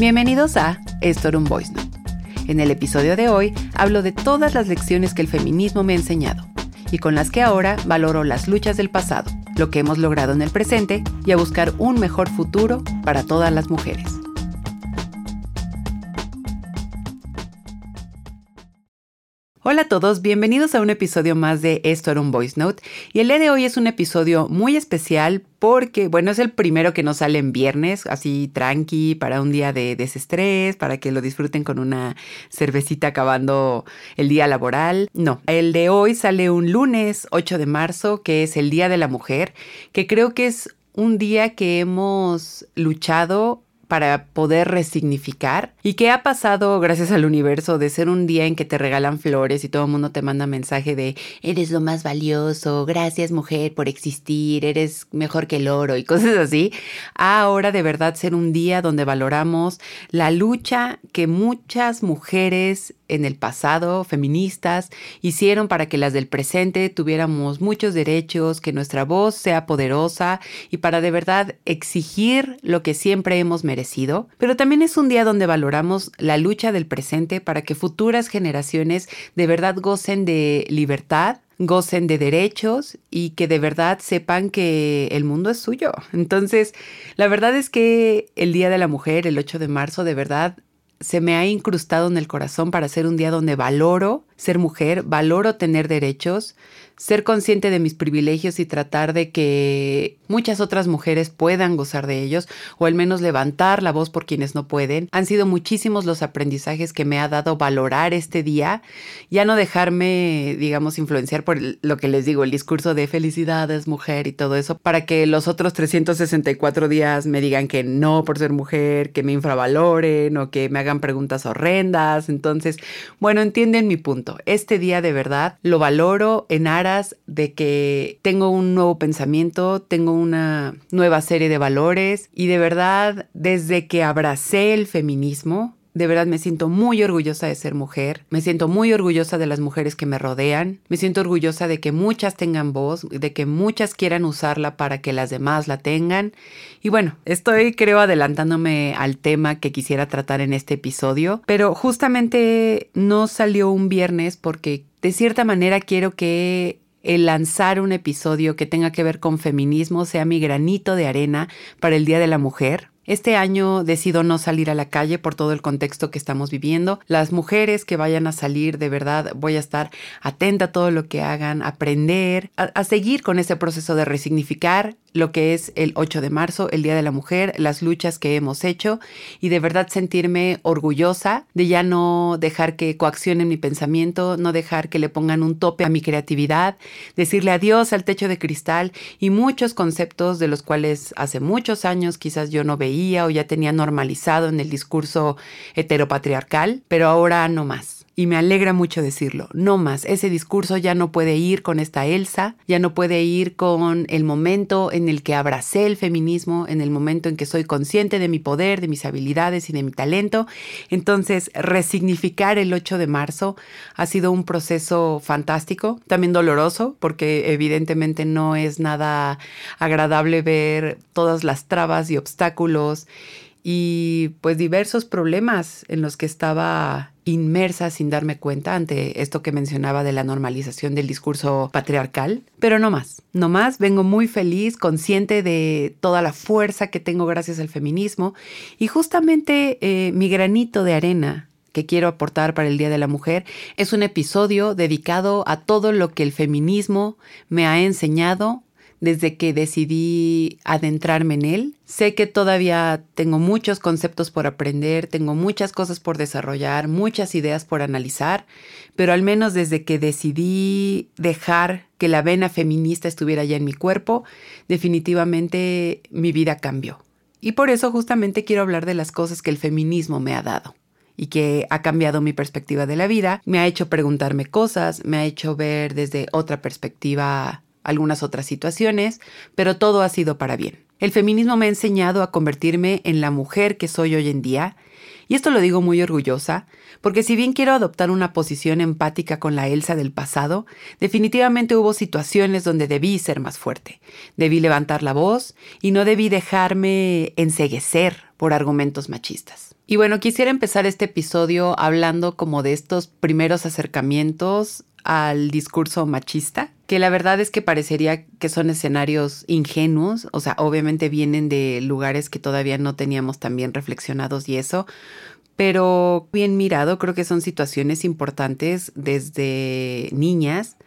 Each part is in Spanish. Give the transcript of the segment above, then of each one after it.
Bienvenidos a Esto era un Voice Note. En el episodio de hoy hablo de todas las lecciones que el feminismo me ha enseñado y con las que ahora valoro las luchas del pasado, lo que hemos logrado en el presente y a buscar un mejor futuro para todas las mujeres. Hola a todos, bienvenidos a un episodio más de Esto era un Voice Note. Y el día de hoy es un episodio muy especial porque, bueno, es el primero que nos sale en viernes, así tranqui, para un día de desestrés, para que lo disfruten con una cervecita acabando el día laboral. No, el de hoy sale un lunes 8 de marzo, que es el Día de la Mujer, que creo que es un día que hemos luchado para poder resignificar y qué ha pasado gracias al universo de ser un día en que te regalan flores y todo el mundo te manda mensaje de eres lo más valioso, gracias mujer por existir, eres mejor que el oro y cosas así, ahora de verdad ser un día donde valoramos la lucha que muchas mujeres en el pasado, feministas, hicieron para que las del presente tuviéramos muchos derechos, que nuestra voz sea poderosa y para de verdad exigir lo que siempre hemos merecido. Pero también es un día donde valoramos la lucha del presente para que futuras generaciones de verdad gocen de libertad, gocen de derechos y que de verdad sepan que el mundo es suyo. Entonces, la verdad es que el Día de la Mujer, el 8 de marzo, de verdad se me ha incrustado en el corazón para ser un día donde valoro ser mujer, valoro tener derechos, ser consciente de mis privilegios y tratar de que muchas otras mujeres puedan gozar de ellos o al menos levantar la voz por quienes no pueden. Han sido muchísimos los aprendizajes que me ha dado valorar este día, ya no dejarme, digamos, influenciar por lo que les digo, el discurso de felicidades, mujer y todo eso, para que los otros 364 días me digan que no por ser mujer, que me infravaloren o que me hagan preguntas horrendas. Entonces, bueno, entienden mi punto. Este día de verdad lo valoro en aras de que tengo un nuevo pensamiento, tengo una nueva serie de valores y de verdad desde que abracé el feminismo, de verdad me siento muy orgullosa de ser mujer, me siento muy orgullosa de las mujeres que me rodean, me siento orgullosa de que muchas tengan voz, de que muchas quieran usarla para que las demás la tengan. Y bueno, estoy creo adelantándome al tema que quisiera tratar en este episodio, pero justamente no salió un viernes porque de cierta manera quiero que el lanzar un episodio que tenga que ver con feminismo sea mi granito de arena para el Día de la Mujer. Este año decido no salir a la calle por todo el contexto que estamos viviendo. Las mujeres que vayan a salir, de verdad, voy a estar atenta a todo lo que hagan, aprender, a, seguir con ese proceso de resignificar lo que es el 8 de marzo, el Día de la Mujer, las luchas que hemos hecho y de verdad sentirme orgullosa de ya no dejar que coaccionen mi pensamiento, no dejar que le pongan un tope a mi creatividad, decirle adiós al techo de cristal y muchos conceptos de los cuales hace muchos años quizás yo no veía o ya tenía normalizado en el discurso heteropatriarcal, pero ahora no más. Y me alegra mucho decirlo, no más, ese discurso ya no puede ir con esta Elsa, ya no puede ir con el momento en el que abracé el feminismo, en el momento en que soy consciente de mi poder, de mis habilidades y de mi talento. Entonces, resignificar el 8 de marzo ha sido un proceso fantástico, también doloroso, porque evidentemente no es nada agradable ver todas las trabas y obstáculos y pues diversos problemas en los que estaba inmersa sin darme cuenta ante esto que mencionaba de la normalización del discurso patriarcal, pero no más, no más, vengo muy feliz, consciente de toda la fuerza que tengo gracias al feminismo. Y justamente eh, mi granito de arena que quiero aportar para el Día de la Mujer es un episodio dedicado a todo lo que el feminismo me ha enseñado desde que decidí adentrarme en él. Sé que todavía tengo muchos conceptos por aprender, tengo muchas cosas por desarrollar, muchas ideas por analizar, pero al menos desde que decidí dejar que la vena feminista estuviera ya en mi cuerpo, definitivamente mi vida cambió. Y por eso justamente quiero hablar de las cosas que el feminismo me ha dado y que ha cambiado mi perspectiva de la vida, me ha hecho preguntarme cosas, me ha hecho ver desde otra perspectiva algunas otras situaciones, pero todo ha sido para bien. El feminismo me ha enseñado a convertirme en la mujer que soy hoy en día, y esto lo digo muy orgullosa, porque si bien quiero adoptar una posición empática con la Elsa del pasado, definitivamente hubo situaciones donde debí ser más fuerte, debí levantar la voz y no debí dejarme enseguecer por argumentos machistas. Y bueno, quisiera empezar este episodio hablando como de estos primeros acercamientos al discurso machista, que la verdad es que parecería que son escenarios ingenuos, o sea, obviamente vienen de lugares que todavía no teníamos tan bien reflexionados y eso, pero bien mirado, creo que son situaciones importantes desde niñas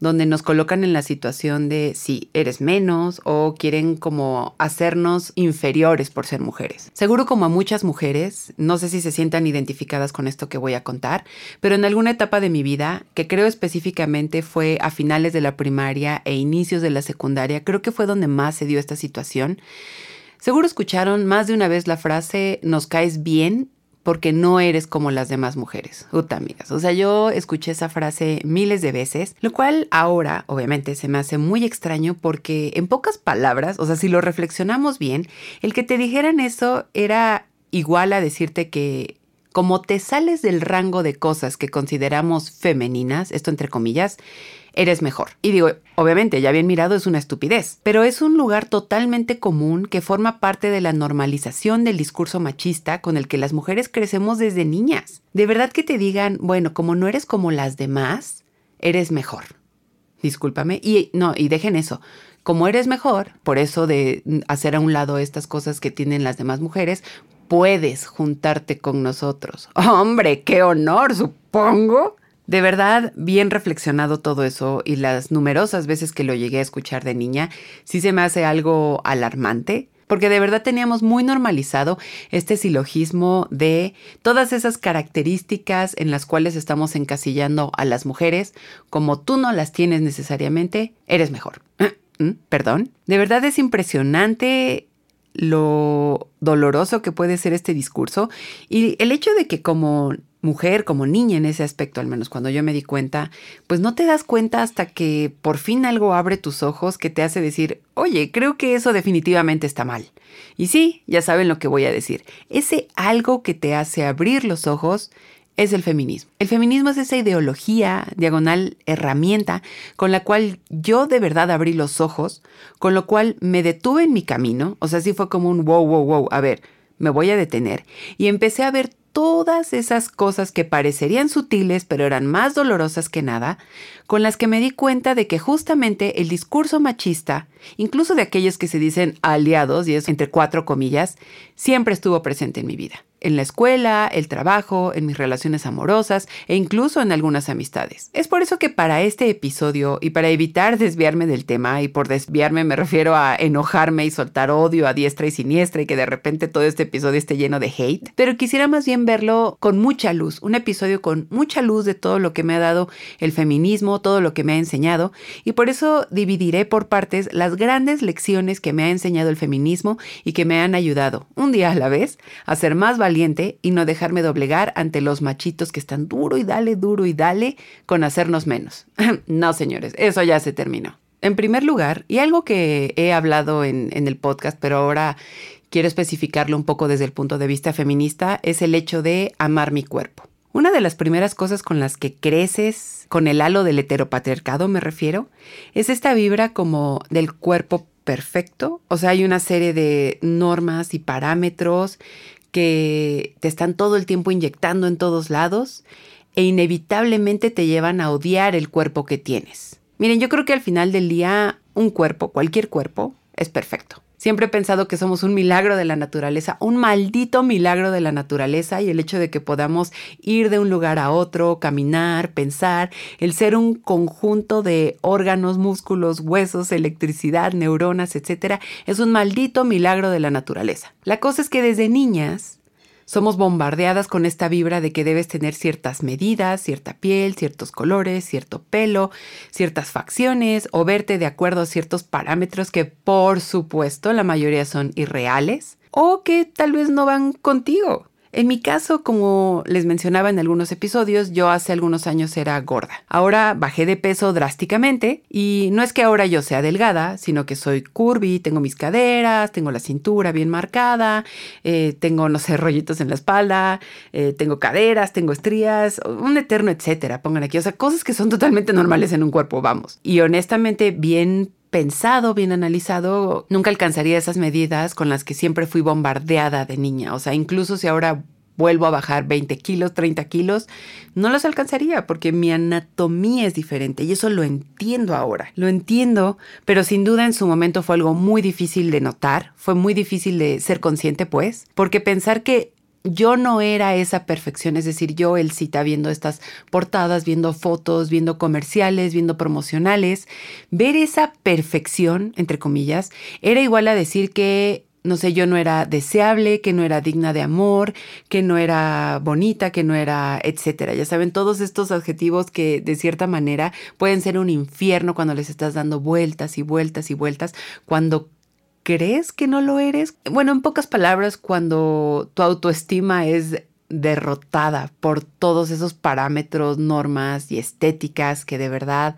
donde nos colocan en la situación de si eres menos o quieren como hacernos inferiores por ser mujeres. Seguro como a muchas mujeres, no sé si se sientan identificadas con esto que voy a contar, pero en alguna etapa de mi vida, que creo específicamente fue a finales de la primaria e inicios de la secundaria, creo que fue donde más se dio esta situación. Seguro escucharon más de una vez la frase nos caes bien porque no eres como las demás mujeres. Uta, amigas. O sea, yo escuché esa frase miles de veces, lo cual ahora, obviamente, se me hace muy extraño porque en pocas palabras, o sea, si lo reflexionamos bien, el que te dijeran eso era igual a decirte que como te sales del rango de cosas que consideramos femeninas, esto entre comillas, eres mejor. Y digo, obviamente, ya bien mirado es una estupidez, pero es un lugar totalmente común que forma parte de la normalización del discurso machista con el que las mujeres crecemos desde niñas. De verdad que te digan, bueno, como no eres como las demás, eres mejor. Discúlpame. Y no, y dejen eso. Como eres mejor, por eso de hacer a un lado estas cosas que tienen las demás mujeres, puedes juntarte con nosotros. Hombre, qué honor, supongo. De verdad, bien reflexionado todo eso y las numerosas veces que lo llegué a escuchar de niña, sí se me hace algo alarmante, porque de verdad teníamos muy normalizado este silogismo de todas esas características en las cuales estamos encasillando a las mujeres, como tú no las tienes necesariamente, eres mejor. ¿Mm? Perdón. De verdad es impresionante lo doloroso que puede ser este discurso y el hecho de que como mujer, como niña en ese aspecto, al menos cuando yo me di cuenta, pues no te das cuenta hasta que por fin algo abre tus ojos que te hace decir, oye, creo que eso definitivamente está mal. Y sí, ya saben lo que voy a decir, ese algo que te hace abrir los ojos es el feminismo. El feminismo es esa ideología, diagonal herramienta, con la cual yo de verdad abrí los ojos, con lo cual me detuve en mi camino, o sea, sí fue como un wow, wow, wow, a ver, me voy a detener, y empecé a ver todas esas cosas que parecerían sutiles pero eran más dolorosas que nada, con las que me di cuenta de que justamente el discurso machista, incluso de aquellos que se dicen aliados, y es entre cuatro comillas, siempre estuvo presente en mi vida en la escuela, el trabajo, en mis relaciones amorosas e incluso en algunas amistades. Es por eso que para este episodio y para evitar desviarme del tema, y por desviarme me refiero a enojarme y soltar odio a diestra y siniestra y que de repente todo este episodio esté lleno de hate, pero quisiera más bien verlo con mucha luz, un episodio con mucha luz de todo lo que me ha dado el feminismo, todo lo que me ha enseñado, y por eso dividiré por partes las grandes lecciones que me ha enseñado el feminismo y que me han ayudado, un día a la vez, a ser más valiente y no dejarme doblegar ante los machitos que están duro y dale, duro y dale con hacernos menos. no, señores, eso ya se terminó. En primer lugar, y algo que he hablado en, en el podcast, pero ahora quiero especificarlo un poco desde el punto de vista feminista, es el hecho de amar mi cuerpo. Una de las primeras cosas con las que creces, con el halo del heteropatriarcado me refiero, es esta vibra como del cuerpo perfecto. O sea, hay una serie de normas y parámetros que te están todo el tiempo inyectando en todos lados e inevitablemente te llevan a odiar el cuerpo que tienes. Miren, yo creo que al final del día un cuerpo, cualquier cuerpo, es perfecto. Siempre he pensado que somos un milagro de la naturaleza, un maldito milagro de la naturaleza y el hecho de que podamos ir de un lugar a otro, caminar, pensar, el ser un conjunto de órganos, músculos, huesos, electricidad, neuronas, etcétera, es un maldito milagro de la naturaleza. La cosa es que desde niñas somos bombardeadas con esta vibra de que debes tener ciertas medidas, cierta piel, ciertos colores, cierto pelo, ciertas facciones o verte de acuerdo a ciertos parámetros que por supuesto la mayoría son irreales o que tal vez no van contigo. En mi caso, como les mencionaba en algunos episodios, yo hace algunos años era gorda. Ahora bajé de peso drásticamente y no es que ahora yo sea delgada, sino que soy curvy, tengo mis caderas, tengo la cintura bien marcada, eh, tengo, no sé, rollitos en la espalda, eh, tengo caderas, tengo estrías, un eterno etcétera, pongan aquí. O sea, cosas que son totalmente normales en un cuerpo, vamos. Y honestamente, bien pensado, bien analizado, nunca alcanzaría esas medidas con las que siempre fui bombardeada de niña. O sea, incluso si ahora vuelvo a bajar 20 kilos, 30 kilos, no los alcanzaría porque mi anatomía es diferente y eso lo entiendo ahora. Lo entiendo, pero sin duda en su momento fue algo muy difícil de notar, fue muy difícil de ser consciente pues, porque pensar que yo no era esa perfección, es decir, yo, el cita, viendo estas portadas, viendo fotos, viendo comerciales, viendo promocionales, ver esa perfección, entre comillas, era igual a decir que, no sé, yo no era deseable, que no era digna de amor, que no era bonita, que no era, etcétera. Ya saben, todos estos adjetivos que de cierta manera pueden ser un infierno cuando les estás dando vueltas y vueltas y vueltas, cuando crees que no lo eres? Bueno, en pocas palabras, cuando tu autoestima es derrotada por todos esos parámetros, normas y estéticas que de verdad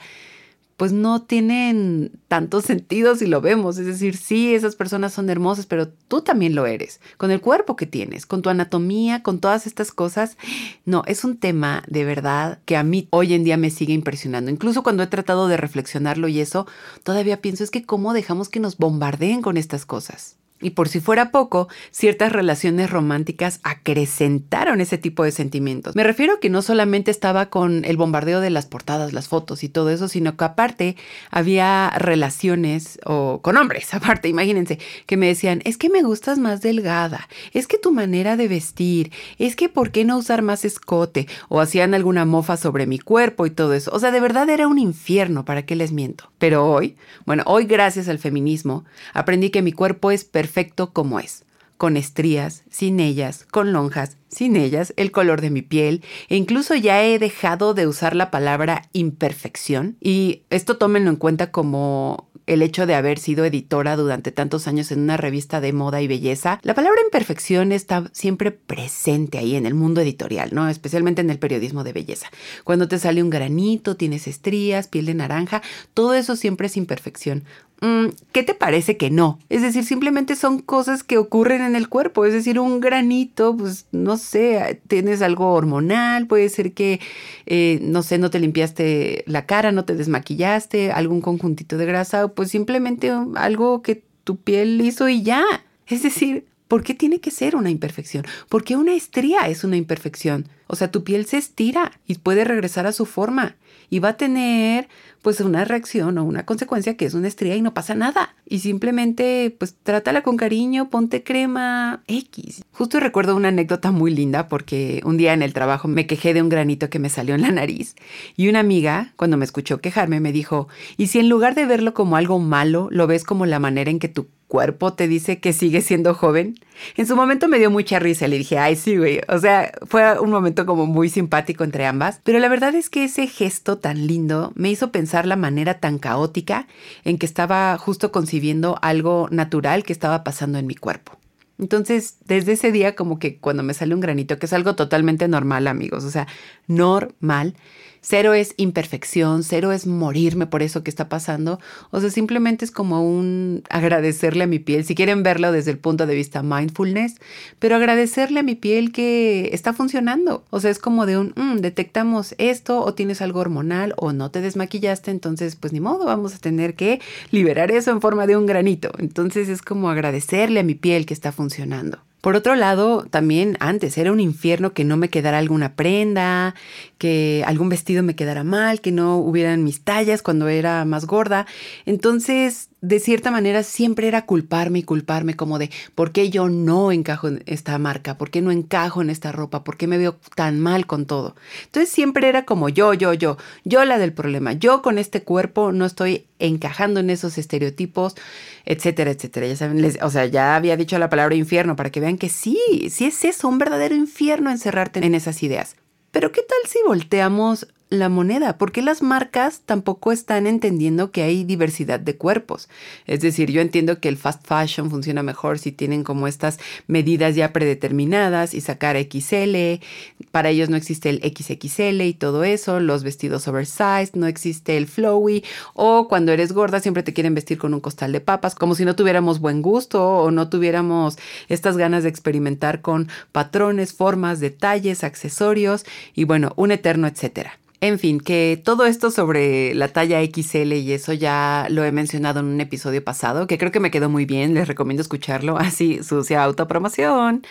pues no tienen tanto sentido si lo vemos. Es decir, sí, esas personas son hermosas, pero tú también lo eres, con el cuerpo que tienes, con tu anatomía, con todas estas cosas. No, es un tema de verdad que a mí hoy en día me sigue impresionando. Incluso cuando he tratado de reflexionarlo y eso, todavía pienso es que cómo dejamos que nos bombardeen con estas cosas. Y por si fuera poco, ciertas relaciones románticas acrecentaron ese tipo de sentimientos. Me refiero a que no solamente estaba con el bombardeo de las portadas, las fotos y todo eso, sino que aparte había relaciones o con hombres, aparte, imagínense, que me decían, es que me gustas más delgada, es que tu manera de vestir, es que por qué no usar más escote, o hacían alguna mofa sobre mi cuerpo y todo eso. O sea, de verdad era un infierno, ¿para qué les miento? Pero hoy, bueno, hoy gracias al feminismo, aprendí que mi cuerpo es perfecto perfecto como es, con estrías, sin ellas, con lonjas, sin ellas, el color de mi piel, e incluso ya he dejado de usar la palabra imperfección, y esto tómenlo en cuenta como el hecho de haber sido editora durante tantos años en una revista de moda y belleza, la palabra imperfección está siempre presente ahí en el mundo editorial, ¿no? Especialmente en el periodismo de belleza. Cuando te sale un granito, tienes estrías, piel de naranja, todo eso siempre es imperfección. Mm, ¿qué te parece que no? Es decir, simplemente son cosas que ocurren en el cuerpo. Es decir, un granito, pues no sé, tienes algo hormonal, puede ser que, eh, no sé, no te limpiaste la cara, no te desmaquillaste, algún conjuntito de grasa, pues simplemente algo que tu piel hizo y ya. Es decir, ¿por qué tiene que ser una imperfección? ¿Por qué una estría es una imperfección? O sea, tu piel se estira y puede regresar a su forma y va a tener pues una reacción o una consecuencia que es una estría y no pasa nada. Y simplemente pues trátala con cariño, ponte crema X. Justo recuerdo una anécdota muy linda porque un día en el trabajo me quejé de un granito que me salió en la nariz y una amiga cuando me escuchó quejarme me dijo, ¿y si en lugar de verlo como algo malo, lo ves como la manera en que tu cuerpo te dice que sigue siendo joven? En su momento me dio mucha risa, le dije, ay sí, güey. O sea, fue un momento como muy simpático entre ambas, pero la verdad es que ese gesto tan lindo me hizo pensar la manera tan caótica en que estaba justo concibiendo algo natural que estaba pasando en mi cuerpo. Entonces, desde ese día, como que cuando me sale un granito, que es algo totalmente normal, amigos, o sea, normal, Cero es imperfección, cero es morirme por eso que está pasando. O sea, simplemente es como un agradecerle a mi piel, si quieren verlo desde el punto de vista mindfulness, pero agradecerle a mi piel que está funcionando. O sea, es como de un, mm, detectamos esto o tienes algo hormonal o no te desmaquillaste, entonces pues ni modo, vamos a tener que liberar eso en forma de un granito. Entonces es como agradecerle a mi piel que está funcionando. Por otro lado, también antes era un infierno que no me quedara alguna prenda, que algún vestido me quedara mal, que no hubieran mis tallas cuando era más gorda. Entonces, de cierta manera siempre era culparme y culparme como de por qué yo no encajo en esta marca, por qué no encajo en esta ropa, por qué me veo tan mal con todo. Entonces siempre era como yo, yo, yo, yo la del problema, yo con este cuerpo no estoy encajando en esos estereotipos, etcétera, etcétera. Ya saben, o sea, ya había dicho la palabra infierno para que vean que sí, sí es eso, un verdadero infierno encerrarte en esas ideas. Pero ¿qué tal si volteamos la moneda, porque las marcas tampoco están entendiendo que hay diversidad de cuerpos. Es decir, yo entiendo que el fast fashion funciona mejor si tienen como estas medidas ya predeterminadas y sacar XL. Para ellos no existe el XXL y todo eso, los vestidos oversized, no existe el flowy o cuando eres gorda siempre te quieren vestir con un costal de papas, como si no tuviéramos buen gusto o no tuviéramos estas ganas de experimentar con patrones, formas, detalles, accesorios y bueno, un eterno etcétera. En fin, que todo esto sobre la talla XL y eso ya lo he mencionado en un episodio pasado, que creo que me quedó muy bien, les recomiendo escucharlo, así sucia autopromoción.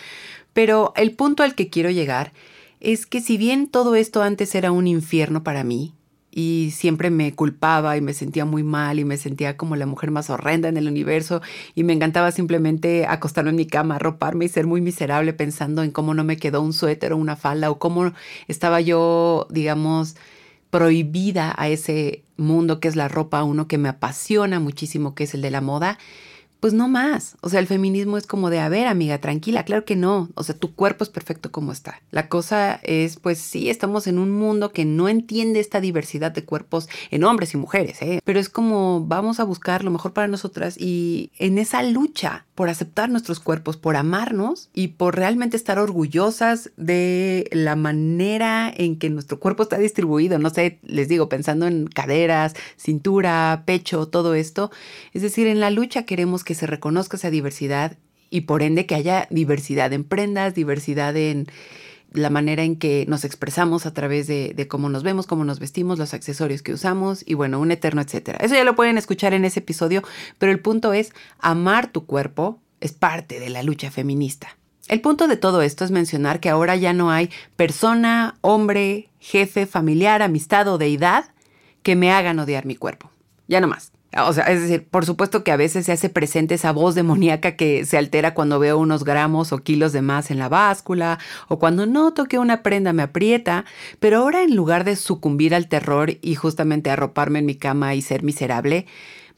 Pero el punto al que quiero llegar es que si bien todo esto antes era un infierno para mí, y siempre me culpaba y me sentía muy mal y me sentía como la mujer más horrenda en el universo y me encantaba simplemente acostarme en mi cama, arroparme y ser muy miserable pensando en cómo no me quedó un suéter o una falda o cómo estaba yo, digamos, prohibida a ese mundo que es la ropa, uno que me apasiona muchísimo, que es el de la moda pues no más. O sea, el feminismo es como de, a ver, amiga, tranquila, claro que no. O sea, tu cuerpo es perfecto como está. La cosa es, pues sí, estamos en un mundo que no entiende esta diversidad de cuerpos en hombres y mujeres, ¿eh? Pero es como, vamos a buscar lo mejor para nosotras y en esa lucha por aceptar nuestros cuerpos, por amarnos y por realmente estar orgullosas de la manera en que nuestro cuerpo está distribuido. No sé, les digo, pensando en caderas, cintura, pecho, todo esto. Es decir, en la lucha queremos que se reconozca esa diversidad y por ende que haya diversidad en prendas, diversidad en la manera en que nos expresamos a través de, cómo nos vemos, cómo nos vestimos, los accesorios que usamos y bueno, un eterno etcétera. Eso ya lo pueden escuchar en ese episodio, pero el punto es amar tu cuerpo es parte de la lucha feminista. El punto de todo esto es mencionar que ahora ya no hay persona, hombre, jefe, familiar, amistad o deidad que me hagan odiar mi cuerpo. Ya no más. O sea, es decir, por supuesto que a veces se hace presente esa voz demoníaca que se altera cuando veo unos gramos o kilos de más en la báscula o cuando noto que una prenda me aprieta, pero ahora en lugar de sucumbir al terror y justamente arroparme en mi cama y ser miserable,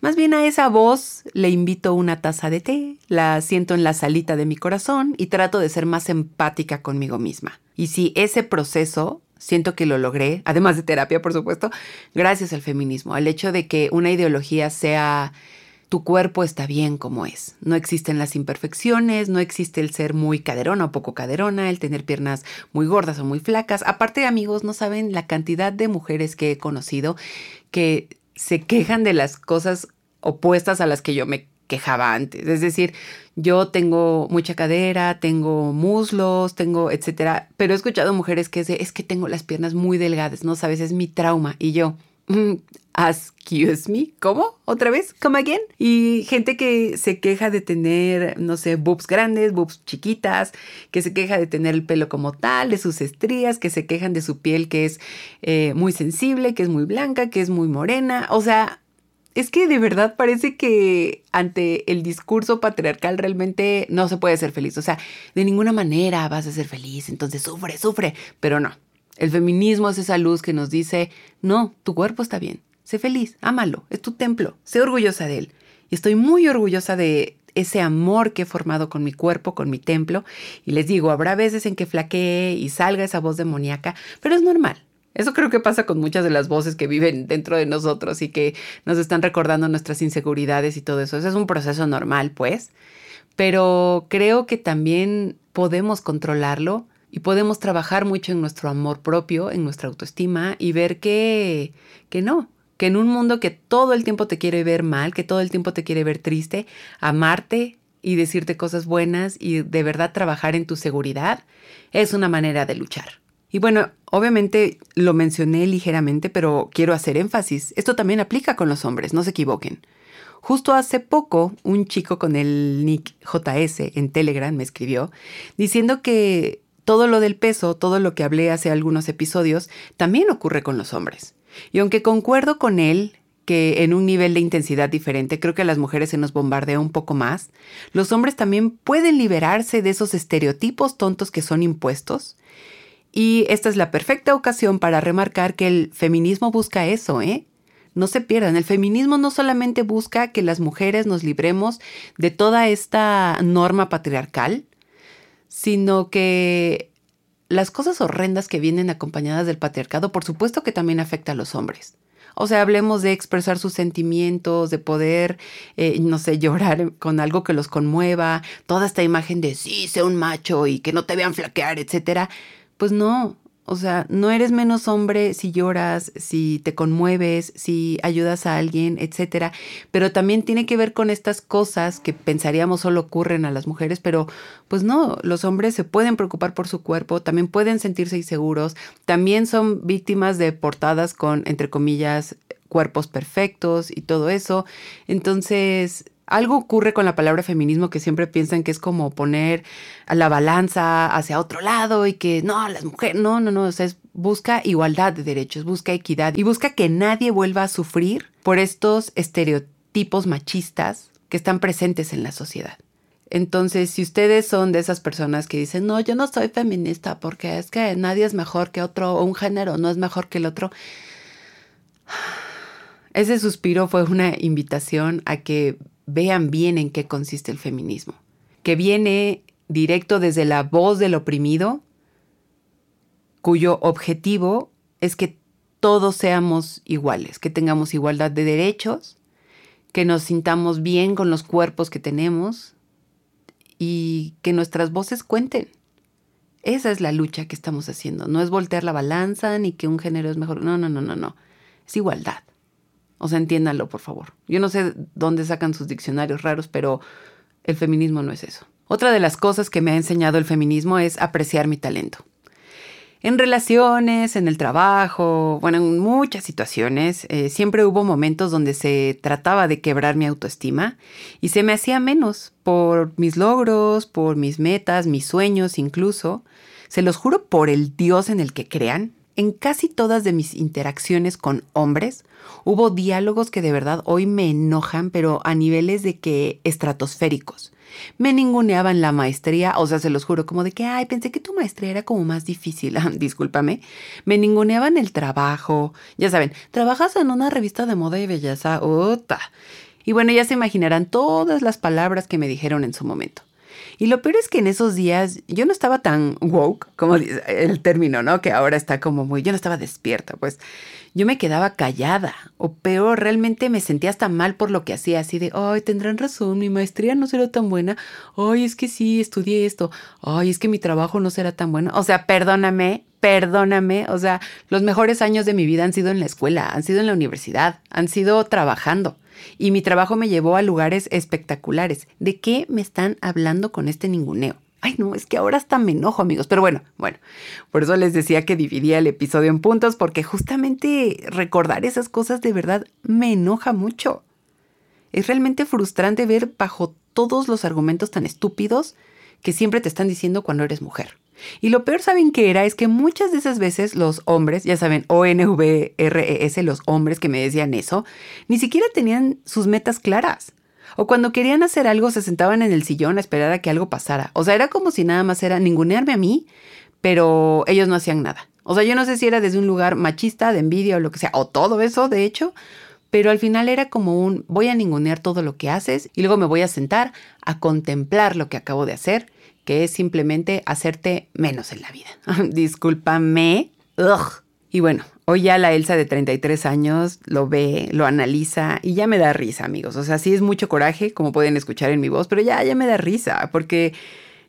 más bien a esa voz le invito una taza de té, la siento en la salita de mi corazón y trato de ser más empática conmigo misma. Y si ese proceso Siento que lo logré, además de terapia, por supuesto, gracias al feminismo, al hecho de que una ideología sea tu cuerpo está bien como es. No existen las imperfecciones, no existe el ser muy caderona o poco caderona, el tener piernas muy gordas o muy flacas. Aparte, amigos, no saben la cantidad de mujeres que he conocido que se quejan de las cosas opuestas a las que yo me quejaba antes. Es decir, yo tengo mucha cadera, tengo muslos, tengo etcétera, pero he escuchado mujeres que dicen, es que tengo las piernas muy delgadas, no sabes, es mi trauma. Y yo, mm, excuse me, ¿cómo? ¿Otra vez? ¿Come again? Y gente que se queja de tener, no sé, boobs grandes, boobs chiquitas, que se queja de tener el pelo como tal, de sus estrías, que se quejan de su piel que es eh, muy sensible, que es muy blanca, que es muy morena. O sea, es que de verdad parece que ante el discurso patriarcal realmente no se puede ser feliz. O sea, de ninguna manera vas a ser feliz, entonces sufre, sufre. Pero no, el feminismo es esa luz que nos dice, no, tu cuerpo está bien, sé feliz, ámalo, es tu templo, sé orgullosa de él. Y estoy muy orgullosa de ese amor que he formado con mi cuerpo, con mi templo. Y les digo, habrá veces en que flaquee y salga esa voz demoníaca, pero es normal. Eso creo que pasa con muchas de las voces que viven dentro de nosotros y que nos están recordando nuestras inseguridades y todo eso. Ese es un proceso normal, pues. Pero creo que también podemos controlarlo y podemos trabajar mucho en nuestro amor propio, en nuestra autoestima y ver que, que no, que en un mundo que todo el tiempo te quiere ver mal, que todo el tiempo te quiere ver triste, amarte y decirte cosas buenas y de verdad trabajar en tu seguridad es una manera de luchar. Y bueno, obviamente lo mencioné ligeramente, pero quiero hacer énfasis. Esto también aplica con los hombres, no se equivoquen. Justo hace poco, un chico con el nick JS en Telegram me escribió diciendo que todo lo del peso, todo lo que hablé hace algunos episodios, también ocurre con los hombres. Y aunque concuerdo con él que en un nivel de intensidad diferente, creo que a las mujeres se nos bombardea un poco más, los hombres también pueden liberarse de esos estereotipos tontos que son impuestos y esta es la perfecta ocasión para remarcar que el feminismo busca eso, ¿eh? No se pierdan, el feminismo no solamente busca que las mujeres nos libremos de toda esta norma patriarcal, sino que las cosas horrendas que vienen acompañadas del patriarcado, por supuesto que también afecta a los hombres. O sea, hablemos de expresar sus sentimientos, de poder, eh, no sé, llorar con algo que los conmueva, toda esta imagen de sí, sé un macho y que no te vean flaquear, etcétera pues no, o sea, no eres menos hombre si lloras, si te conmueves, si ayudas a alguien, etcétera. Pero también tiene que ver con estas cosas que pensaríamos solo ocurren a las mujeres, pero pues no, los hombres se pueden preocupar por su cuerpo, también pueden sentirse inseguros, también son víctimas de portadas con, entre comillas, cuerpos perfectos y todo eso. Entonces, Algo ocurre con la palabra feminismo que siempre piensan que es como poner a la balanza hacia otro lado y que no, las mujeres, no, no, no, o sea, busca igualdad de derechos, busca equidad y busca que nadie vuelva a sufrir por estos estereotipos machistas que están presentes en la sociedad. Entonces, si ustedes son de esas personas que dicen, no, yo no soy feminista porque es que nadie es mejor que otro o un género no es mejor que el otro, ese suspiro fue una invitación a que vean bien en qué consiste el feminismo, que viene directo desde la voz del oprimido, cuyo objetivo es que todos seamos iguales, que tengamos igualdad de derechos, que nos sintamos bien con los cuerpos que tenemos y que nuestras voces cuenten. Esa es la lucha que estamos haciendo. No es voltear la balanza ni que un género es mejor. No, no, no, no, no. Es igualdad. O sea, entiéndanlo, por favor. Yo no sé dónde sacan sus diccionarios raros, pero el feminismo no es eso. Otra de las cosas que me ha enseñado el feminismo es apreciar mi talento. En relaciones, en el trabajo, bueno, en muchas situaciones, eh, siempre hubo momentos donde se trataba de quebrar mi autoestima y se me hacía menos por mis logros, por mis metas, mis sueños incluso. Se los juro por el Dios en el que crean, en casi todas de mis interacciones con hombres hubo diálogos que de verdad hoy me enojan, pero a niveles de que estratosféricos. Me ninguneaban la maestría, o sea, se los juro, como de que, ay, pensé que tu maestría era como más difícil, discúlpame. Me ninguneaban el trabajo, ya saben, trabajas en una revista de moda y belleza, ¡ota! Y bueno, ya se imaginarán todas las palabras que me dijeron en su momento. Y lo peor es que en esos días yo no estaba tan woke, como el término, ¿no? Que ahora está como muy, yo no estaba despierta, pues yo me quedaba callada. O peor, realmente me sentía hasta mal por lo que hacía, así de, ay, tendrán razón, mi maestría no será tan buena. Ay, es que sí, estudié esto. Ay, es que mi trabajo no será tan bueno. O sea, perdóname, perdóname. O sea, los mejores años de mi vida han sido en la escuela, han sido en la universidad, han sido trabajando y mi trabajo me llevó a lugares espectaculares. ¿De qué me están hablando con este ninguneo? Ay, no, es que ahora hasta me enojo, amigos. Pero bueno, bueno, por eso les decía que dividía el episodio en puntos, porque justamente recordar esas cosas de verdad me enoja mucho. Es realmente frustrante ver bajo todos los argumentos tan estúpidos que siempre te están diciendo cuando eres mujer. Y lo peor, ¿saben qué era? Es que muchas de esas veces los hombres, ya saben, O-N-V-R-E-S, los hombres que me decían eso, ni siquiera tenían sus metas claras. O cuando querían hacer algo se sentaban en el sillón a esperar a que algo pasara. O sea, era como si nada más era ningunearme a mí, pero ellos no hacían nada. O sea, yo no sé si era desde un lugar machista, de envidia o lo que sea, o todo eso, de hecho, pero al final era como un voy a ningunear todo lo que haces y luego me voy a sentar a contemplar lo que acabo de hacer que es simplemente hacerte menos en la vida. Discúlpame. Y bueno, hoy ya la Elsa de 33 años lo ve, lo analiza y ya me da risa, amigos. O sea, sí es mucho coraje, como pueden escuchar en mi voz, pero ya, ya me da risa, porque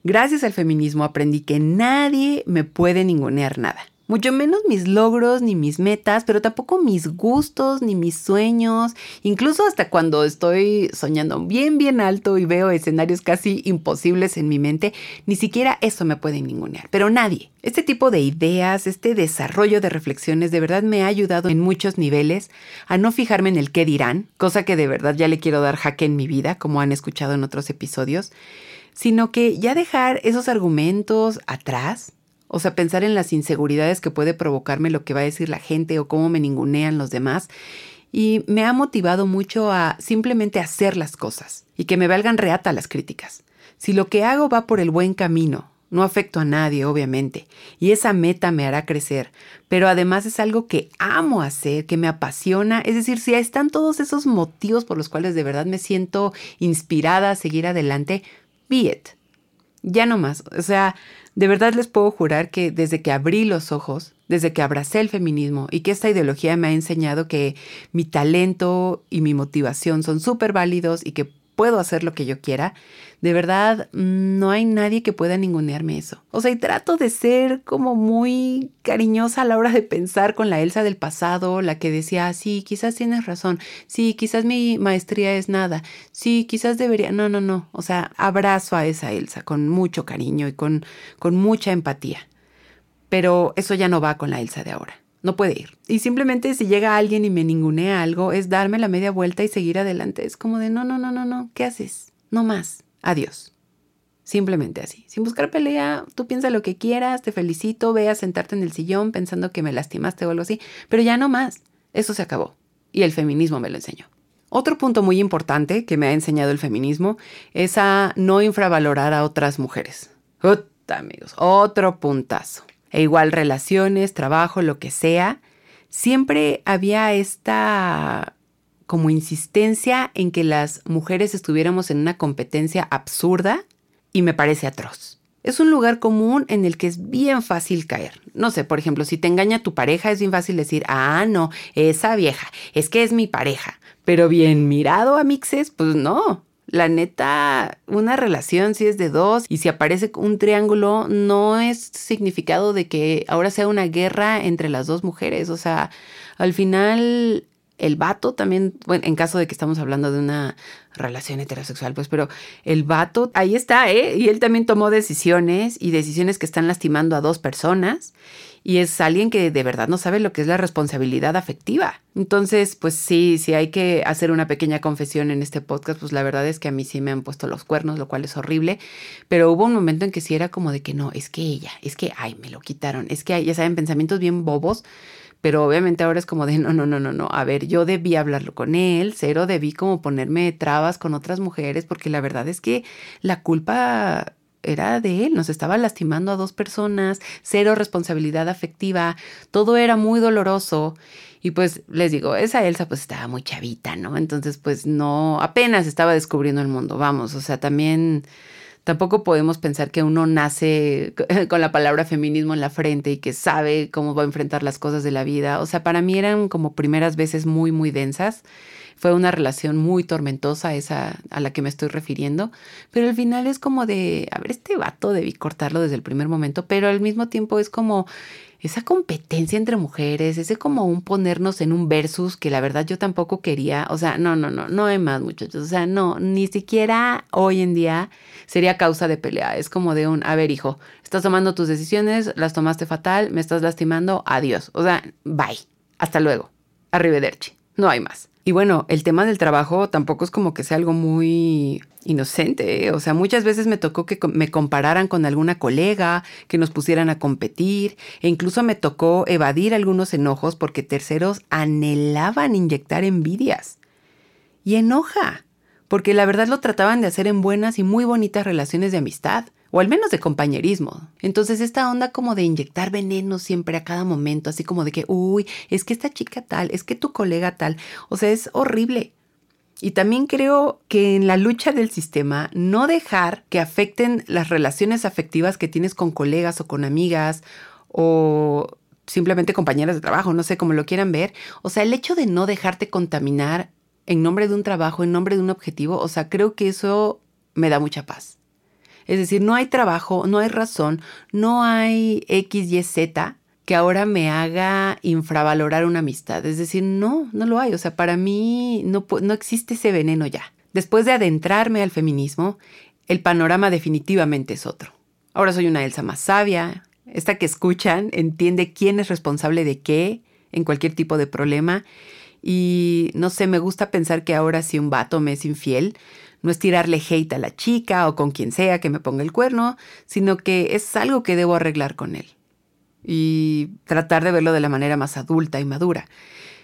gracias al feminismo aprendí que nadie me puede ningunear nada. Mucho menos mis logros ni mis metas, pero tampoco mis gustos ni mis sueños. Incluso hasta cuando estoy soñando bien, bien alto y veo escenarios casi imposibles en mi mente, ni siquiera eso me puede ningunear. Pero nadie. Este tipo de ideas, este desarrollo de reflexiones de verdad me ha ayudado en muchos niveles a no fijarme en el qué dirán, cosa que de verdad ya le quiero dar jaque en mi vida, como han escuchado en otros episodios, sino que ya dejar esos argumentos atrás o sea, pensar en las inseguridades que puede provocarme lo que va a decir la gente o cómo me ningunean los demás. Y me ha motivado mucho a simplemente hacer las cosas y que me valgan reata las críticas. Si lo que hago va por el buen camino, no afecto a nadie, obviamente, y esa meta me hará crecer, pero además es algo que amo hacer, que me apasiona, es decir, si están todos esos motivos por los cuales de verdad me siento inspirada a seguir adelante, be it. Ya no más, o sea, de verdad les puedo jurar que desde que abrí los ojos, desde que abracé el feminismo y que esta ideología me ha enseñado que mi talento y mi motivación son súper válidos y que puedo hacer lo que yo quiera, de verdad no hay nadie que pueda ningunearme eso. O sea, y trato de ser como muy cariñosa a la hora de pensar con la Elsa del pasado, la que decía, ah, sí, quizás tienes razón, sí, quizás mi maestría es nada, sí, quizás debería, no, no, no, o sea, abrazo a esa Elsa con mucho cariño y con, con mucha empatía. Pero eso ya no va con la Elsa de ahora. No puede ir. Y simplemente si llega alguien y me ningunea algo, es darme la media vuelta y seguir adelante. Es como de, no, no, no, no, no, ¿qué haces? No más. Adiós. Simplemente así. Sin buscar pelea, tú piensa lo que quieras, te felicito, ve a sentarte en el sillón pensando que me lastimaste o algo así, pero ya no más. Eso se acabó. Y el feminismo me lo enseñó. Otro punto muy importante que me ha enseñado el feminismo es a no infravalorar a otras mujeres. Amigos, otro puntazo. E igual relaciones, trabajo, lo que sea, siempre había esta como insistencia en que las mujeres estuviéramos en una competencia absurda y me parece atroz. Es un lugar común en el que es bien fácil caer. No sé, por ejemplo, si te engaña tu pareja, es bien fácil decir, ah, no, esa vieja, es que es mi pareja. Pero bien mirado, amixes, pues no. La neta, una relación si es de dos y si aparece un triángulo no es significado de que ahora sea una guerra entre las dos mujeres. O sea, al final el vato también, bueno, en caso de que estamos hablando de una relación heterosexual, pues, pero el vato ahí está, ¿eh? Y él también tomó decisiones y decisiones que están lastimando a dos personas y es alguien que de verdad no sabe lo que es la responsabilidad afectiva. Entonces, pues sí, sí hay que hacer una pequeña confesión en este podcast, pues la verdad es que a mí sí me han puesto los cuernos, lo cual es horrible, pero hubo un momento en que sí era como de que no, es que ella, es que, ay, me lo quitaron, es que, ya saben, pensamientos bien bobos pero obviamente ahora es como de, no, no, no, no, no, a ver, yo debí hablarlo con él, cero debí como ponerme trabas con otras mujeres, porque la verdad es que la culpa era de él, nos estaba lastimando a dos personas, cero responsabilidad afectiva, todo era muy doloroso. Y pues les digo, esa Elsa pues estaba muy chavita, ¿no? Entonces pues no, apenas estaba descubriendo el mundo, vamos, o sea, también Tampoco podemos pensar que uno nace con la palabra feminismo en la frente y que sabe cómo va a enfrentar las cosas de la vida. O sea, para mí eran como primeras veces muy, muy densas. Fue una relación muy tormentosa esa a la que me estoy refiriendo. Pero al final es como de, a ver, este vato debí cortarlo desde el primer momento, pero al mismo tiempo es como esa competencia entre mujeres, ese como un ponernos en un versus que la verdad yo tampoco quería, o sea, no, no, no, no hay más muchachos, o sea, no, ni siquiera hoy en día sería causa de pelea, es como de un, a ver hijo, estás tomando tus decisiones, las tomaste fatal, me estás lastimando, adiós, o sea, bye, hasta luego, arrivederci, no hay más. Y bueno, el tema del trabajo tampoco es como que sea algo muy inocente. ¿eh? O sea, muchas veces me tocó que me compararan con alguna colega, que nos pusieran a competir, e incluso me tocó evadir algunos enojos porque terceros anhelaban inyectar envidias. Y enoja, porque la verdad lo trataban de hacer en buenas y muy bonitas relaciones de amistad o al menos de compañerismo. Entonces esta onda como de inyectar veneno siempre a cada momento, así como de que, uy, es que esta chica tal, es que tu colega tal, o sea, es horrible. Y también creo que en la lucha del sistema, no dejar que afecten las relaciones afectivas que tienes con colegas o con amigas o simplemente compañeras de trabajo, no sé cómo lo quieran ver. O sea, el hecho de no dejarte contaminar en nombre de un trabajo, en nombre de un objetivo, o sea, creo que eso me da mucha paz. Es decir, no hay trabajo, no hay razón, no hay X, Y, Z que ahora me haga infravalorar una amistad. Es decir, no, no lo hay. O sea, para mí no, no existe ese veneno ya. Después de adentrarme al feminismo, el panorama definitivamente es otro. Ahora soy una Elsa más sabia. Esta que escuchan entiende quién es responsable de qué en cualquier tipo de problema. Y no sé, me gusta pensar que ahora si un vato me es infiel, no es tirarle hate a la chica o con quien sea que me ponga el cuerno, sino que es algo que debo arreglar con él y tratar de verlo de la manera más adulta y madura.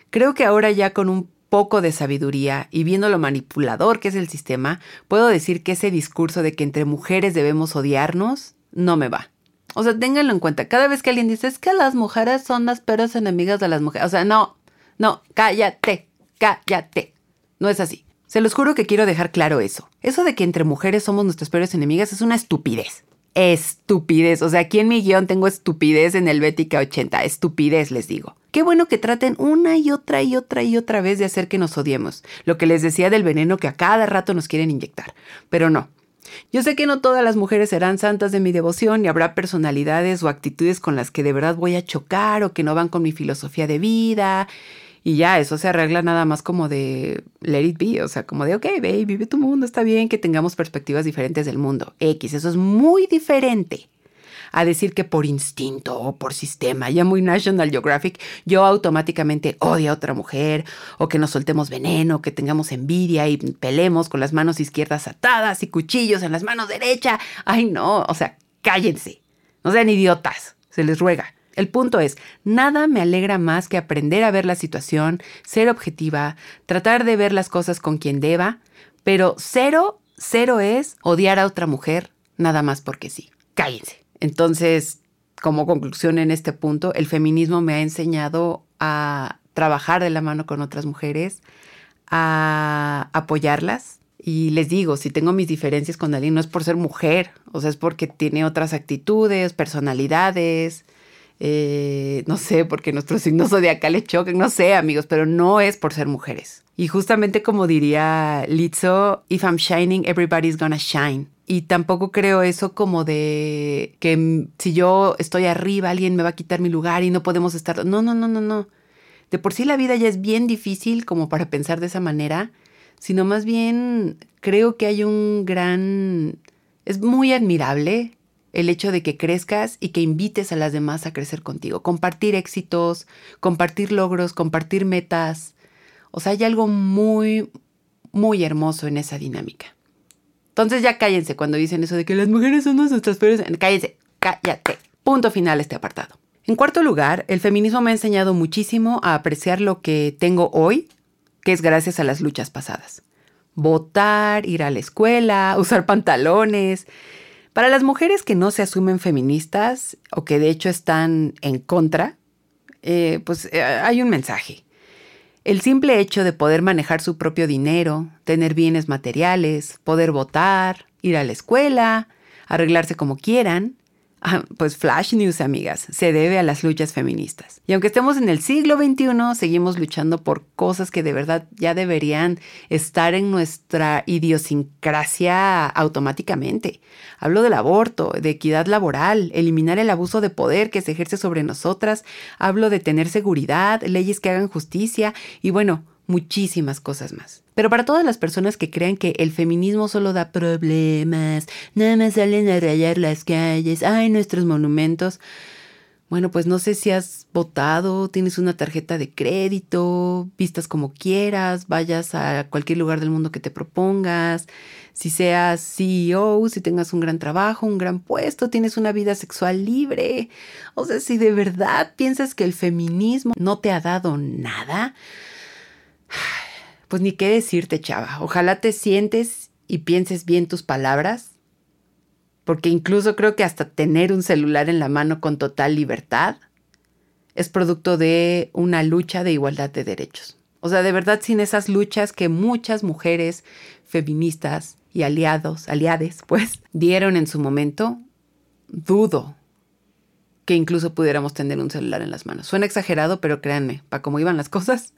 Creo que ahora ya con un poco de sabiduría y viendo lo manipulador que es el sistema, puedo decir que ese discurso de que entre mujeres debemos odiarnos no me va. O sea, ténganlo en cuenta. Cada vez que alguien dice es que las mujeres son las peores enemigas de las mujeres. O sea, no, no, cállate, cállate. No es así. Se los juro que quiero dejar claro eso. Eso de que entre mujeres somos nuestras peores enemigas es una estupidez. Estupidez. O sea, aquí en mi guion tengo estupidez en el Bética 80. Estupidez, les digo. Qué bueno que traten una y otra y otra y otra vez de hacer que nos odiemos. Lo que les decía del veneno que a cada rato nos quieren inyectar. Pero no. Yo sé que no todas las mujeres serán santas de mi devoción y habrá personalidades o actitudes con las que de verdad voy a chocar o que no van con mi filosofía de vida y ya, eso se arregla nada más como de let it be, o sea, como de, ok, baby, vive tu mundo, está bien que tengamos perspectivas diferentes del mundo. X, eso es muy diferente a decir que por instinto o por sistema, ya muy National Geographic, yo automáticamente odio a otra mujer, o que nos soltemos veneno, que tengamos envidia y pelemos con las manos izquierdas atadas y cuchillos en las manos derecha. Ay, no, o sea, cállense. No sean idiotas, se les ruega. El punto es, nada me alegra más que aprender a ver la situación, ser objetiva, tratar de ver las cosas con quien deba, pero cero, cero es odiar a otra mujer nada más porque sí. Cállense. Entonces, como conclusión en este punto, el feminismo me ha enseñado a trabajar de la mano con otras mujeres, a apoyarlas. Y les digo, si tengo mis diferencias con alguien, no es por ser mujer, o sea, es porque tiene otras actitudes, personalidades, eh, no sé, porque nuestros signos zodiacales chocan, no sé, amigos, pero no es por ser mujeres. Y justamente como diría Lizzo, if I'm shining, everybody's gonna shine. Y tampoco creo eso como de que si yo estoy arriba, alguien me va a quitar mi lugar y no podemos estar. No, no, no, no, no. De por sí la vida ya es bien difícil como para pensar de esa manera, sino más bien creo que hay un gran... Es muy admirable el hecho de que crezcas y que invites a las demás a crecer contigo. Compartir éxitos, compartir logros, compartir metas. O sea, hay algo muy, muy hermoso en esa dinámica. Entonces ya cállense cuando dicen eso de que las mujeres son nuestras peores. Cállense, cállate. Punto final este apartado. En cuarto lugar, el feminismo me ha enseñado muchísimo a apreciar lo que tengo hoy, que es gracias a las luchas pasadas. Votar, ir a la escuela, usar pantalones, para las mujeres que no se asumen feministas o que de hecho están en contra, eh, pues eh, hay un mensaje. El simple hecho de poder manejar su propio dinero, tener bienes materiales, poder votar, ir a la escuela, arreglarse como quieran, pues flash news, amigas, se debe a las luchas feministas. Y aunque estemos en el siglo XXI, seguimos luchando por cosas que de verdad ya deberían estar en nuestra idiosincrasia automáticamente. Hablo del aborto, de equidad laboral, eliminar el abuso de poder que se ejerce sobre nosotras, hablo de tener seguridad, leyes que hagan justicia y bueno, muchísimas cosas más. Pero para todas las personas que crean que el feminismo solo da problemas, nada más salen a rayar las calles, ay, nuestros monumentos. Bueno, pues no sé si has votado, tienes una tarjeta de crédito, vistas como quieras, vayas a cualquier lugar del mundo que te propongas, si seas CEO, si tengas un gran trabajo, un gran puesto, tienes una vida sexual libre. O sea, si de verdad piensas que el feminismo no te ha dado nada, pues ni qué decirte, chava. Ojalá te sientes y pienses bien tus palabras, porque incluso creo que hasta tener un celular en la mano con total libertad es producto de una lucha de igualdad de derechos. O sea, de verdad sin esas luchas que muchas mujeres feministas y aliados, aliades, pues, dieron en su momento, dudo que incluso pudiéramos tener un celular en las manos. Suena exagerado, pero créanme, para cómo iban las cosas,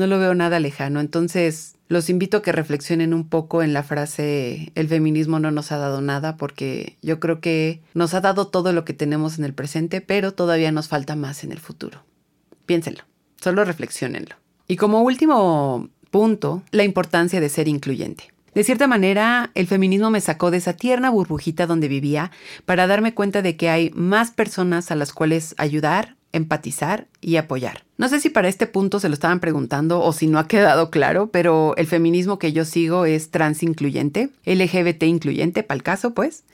no lo veo nada lejano. Entonces, los invito a que reflexionen un poco en la frase el feminismo no nos ha dado nada, porque yo creo que nos ha dado todo lo que tenemos en el presente, pero todavía nos falta más en el futuro. Piénsenlo, solo reflexionenlo. Y como último punto, la importancia de ser incluyente. De cierta manera, el feminismo me sacó de esa tierna burbujita donde vivía para darme cuenta de que hay más personas a las cuales ayudar, empatizar y apoyar. No sé si para este punto se lo estaban preguntando o si no ha quedado claro, pero el feminismo que yo sigo es trans incluyente, LGBT incluyente, para el caso, pues,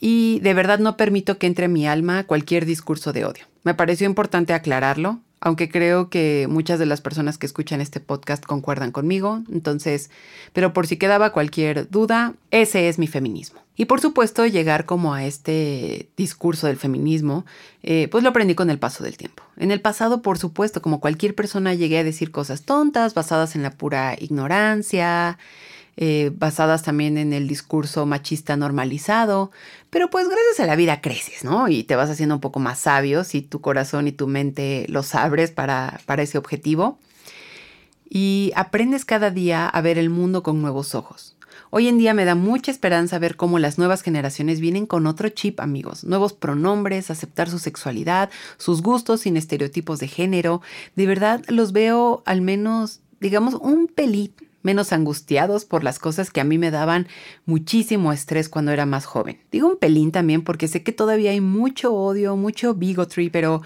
y de verdad no permito que entre en mi alma cualquier discurso de odio. Me pareció importante aclararlo, aunque creo que muchas de las personas que escuchan este podcast concuerdan conmigo, entonces, pero por si quedaba cualquier duda, ese es mi feminismo. Y por supuesto, llegar como a este discurso del feminismo, eh, pues lo aprendí con el paso del tiempo. En el pasado, por supuesto, como cualquier persona, llegué a decir cosas tontas, basadas en la pura ignorancia, eh, basadas también en el discurso machista normalizado, pero pues gracias a la vida creces, ¿no? Y te vas haciendo un poco más sabio si tu corazón y tu mente los abres para, para ese objetivo. Y aprendes cada día a ver el mundo con nuevos ojos. Hoy en día me da mucha esperanza ver cómo las nuevas generaciones vienen con otro chip, amigos. Nuevos pronombres, aceptar su sexualidad, sus gustos sin estereotipos de género. De verdad los veo al menos, digamos, un pelín menos angustiados por las cosas que a mí me daban muchísimo estrés cuando era más joven. Digo un pelín también porque sé que todavía hay mucho odio, mucho bigotry, pero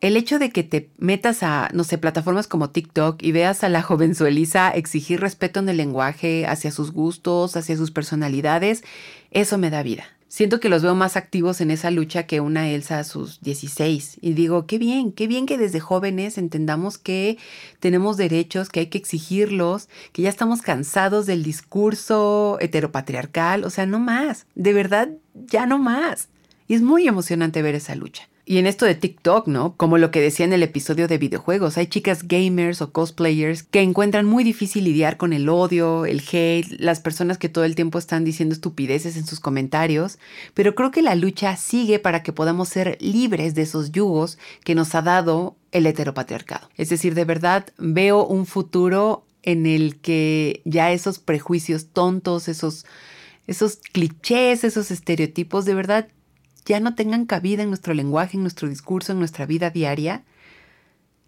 el hecho de que te metas a, no sé, plataformas como TikTok y veas a la jovenzueliza exigir respeto en el lenguaje hacia sus gustos, hacia sus personalidades, eso me da vida. Siento que los veo más activos en esa lucha que una Elsa a sus 16. Y digo, qué bien, qué bien que desde jóvenes entendamos que tenemos derechos, que hay que exigirlos, que ya estamos cansados del discurso heteropatriarcal. O sea, no más. De verdad, ya no más. Y es muy emocionante ver esa lucha. Y en esto de TikTok, ¿no? Como lo que decía en el episodio de videojuegos, hay chicas gamers o cosplayers que encuentran muy difícil lidiar con el odio, el hate, las personas que todo el tiempo están diciendo estupideces en sus comentarios, pero creo que la lucha sigue para que podamos ser libres de esos yugos que nos ha dado el heteropatriarcado. Es decir, de verdad veo un futuro en el que ya esos prejuicios tontos, esos esos clichés, esos estereotipos de verdad ya no tengan cabida en nuestro lenguaje, en nuestro discurso, en nuestra vida diaria.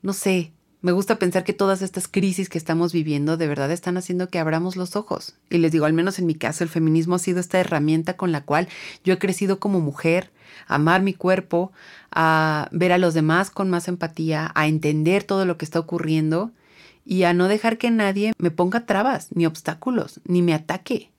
No sé, me gusta pensar que todas estas crisis que estamos viviendo de verdad están haciendo que abramos los ojos. Y les digo, al menos en mi caso, el feminismo ha sido esta herramienta con la cual yo he crecido como mujer, a amar mi cuerpo, a ver a los demás con más empatía, a entender todo lo que está ocurriendo y a no dejar que nadie me ponga trabas, ni obstáculos, ni me ataque.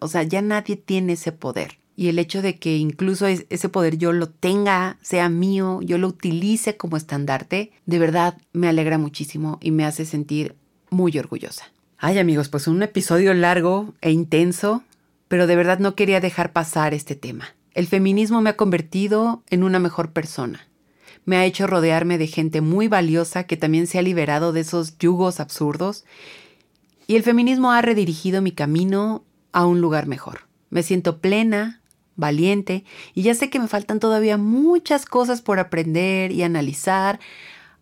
O sea, ya nadie tiene ese poder y el hecho de que incluso ese poder yo lo tenga, sea mío, yo lo utilice como estandarte, de verdad me alegra muchísimo y me hace sentir muy orgullosa. Ay amigos, pues un episodio largo e intenso, pero de verdad no quería dejar pasar este tema. El feminismo me ha convertido en una mejor persona. Me ha hecho rodearme de gente muy valiosa que también se ha liberado de esos yugos absurdos. Y el feminismo ha redirigido mi camino a un lugar mejor. Me siento plena, valiente y ya sé que me faltan todavía muchas cosas por aprender y analizar.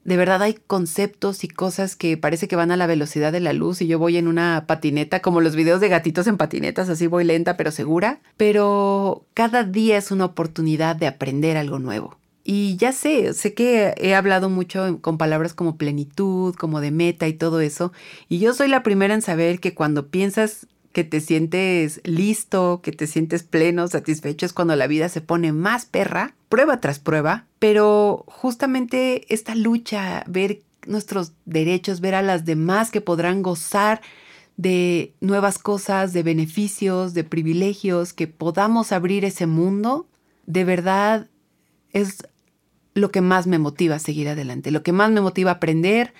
De verdad hay conceptos y cosas que parece que van a la velocidad de la luz y yo voy en una patineta, como los videos de gatitos en patinetas, así voy lenta pero segura. Pero cada día es una oportunidad de aprender algo nuevo. Y ya sé, sé que he hablado mucho con palabras como plenitud, como de meta y todo eso. Y yo soy la primera en saber que cuando piensas que te sientes listo, que te sientes pleno, satisfecho, es cuando la vida se pone más perra, prueba tras prueba, pero justamente esta lucha, ver nuestros derechos, ver a las demás que podrán gozar de nuevas cosas, de beneficios, de privilegios, que podamos abrir ese mundo, de verdad es lo que más me motiva a seguir adelante, lo que más me motiva a aprender,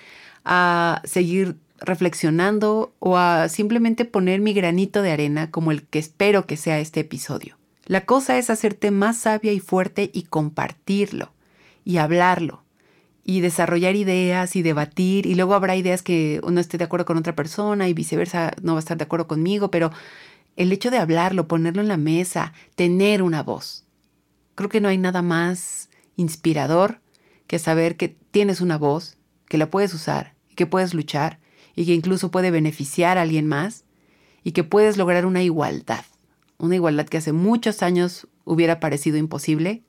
a seguir reflexionando o a simplemente poner mi granito de arena como el que espero que sea este episodio. La cosa es hacerte más sabia y fuerte y compartirlo y hablarlo y desarrollar ideas y debatir y luego habrá ideas que uno esté de acuerdo con otra persona y viceversa no va a estar de acuerdo conmigo, pero el hecho de hablarlo, ponerlo en la mesa, tener una voz. Creo que no hay nada más inspirador que saber que tienes una voz, que la puedes usar, que puedes luchar y que incluso puede beneficiar a alguien más y que puedes lograr una igualdad, una igualdad que hace muchos años hubiera parecido imposible,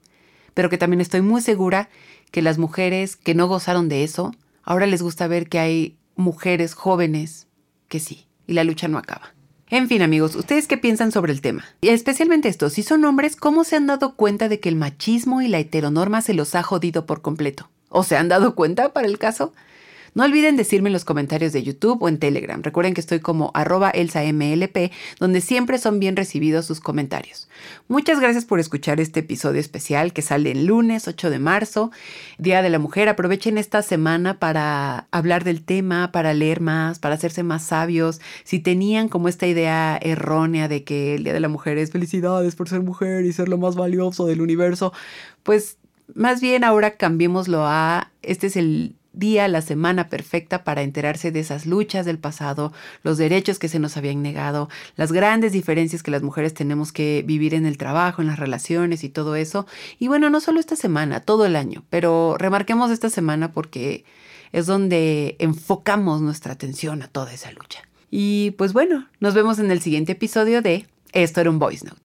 pero que también estoy muy segura que las mujeres que no gozaron de eso, ahora les gusta ver que hay mujeres jóvenes que sí, y la lucha no acaba. En fin, amigos, ¿ustedes qué piensan sobre el tema? Y especialmente esto, si son hombres, ¿cómo se han dado cuenta de que el machismo y la heteronorma se los ha jodido por completo? ¿O se han dado cuenta para el caso? No olviden decirme en los comentarios de YouTube o en Telegram. Recuerden que estoy como arroba elsamlp, donde siempre son bien recibidos sus comentarios. Muchas gracias por escuchar este episodio especial que sale el lunes 8 de marzo, Día de la Mujer. Aprovechen esta semana para hablar del tema, para leer más, para hacerse más sabios. Si tenían como esta idea errónea de que el Día de la Mujer es felicidades por ser mujer y ser lo más valioso del universo, pues más bien ahora cambiémoslo a este es el día, la semana perfecta para enterarse de esas luchas del pasado, los derechos que se nos habían negado, las grandes diferencias que las mujeres tenemos que vivir en el trabajo, en las relaciones y todo eso. Y bueno, no solo esta semana, todo el año, pero remarquemos esta semana porque es donde enfocamos nuestra atención a toda esa lucha. Y pues bueno, nos vemos en el siguiente episodio de Esto era un voice note.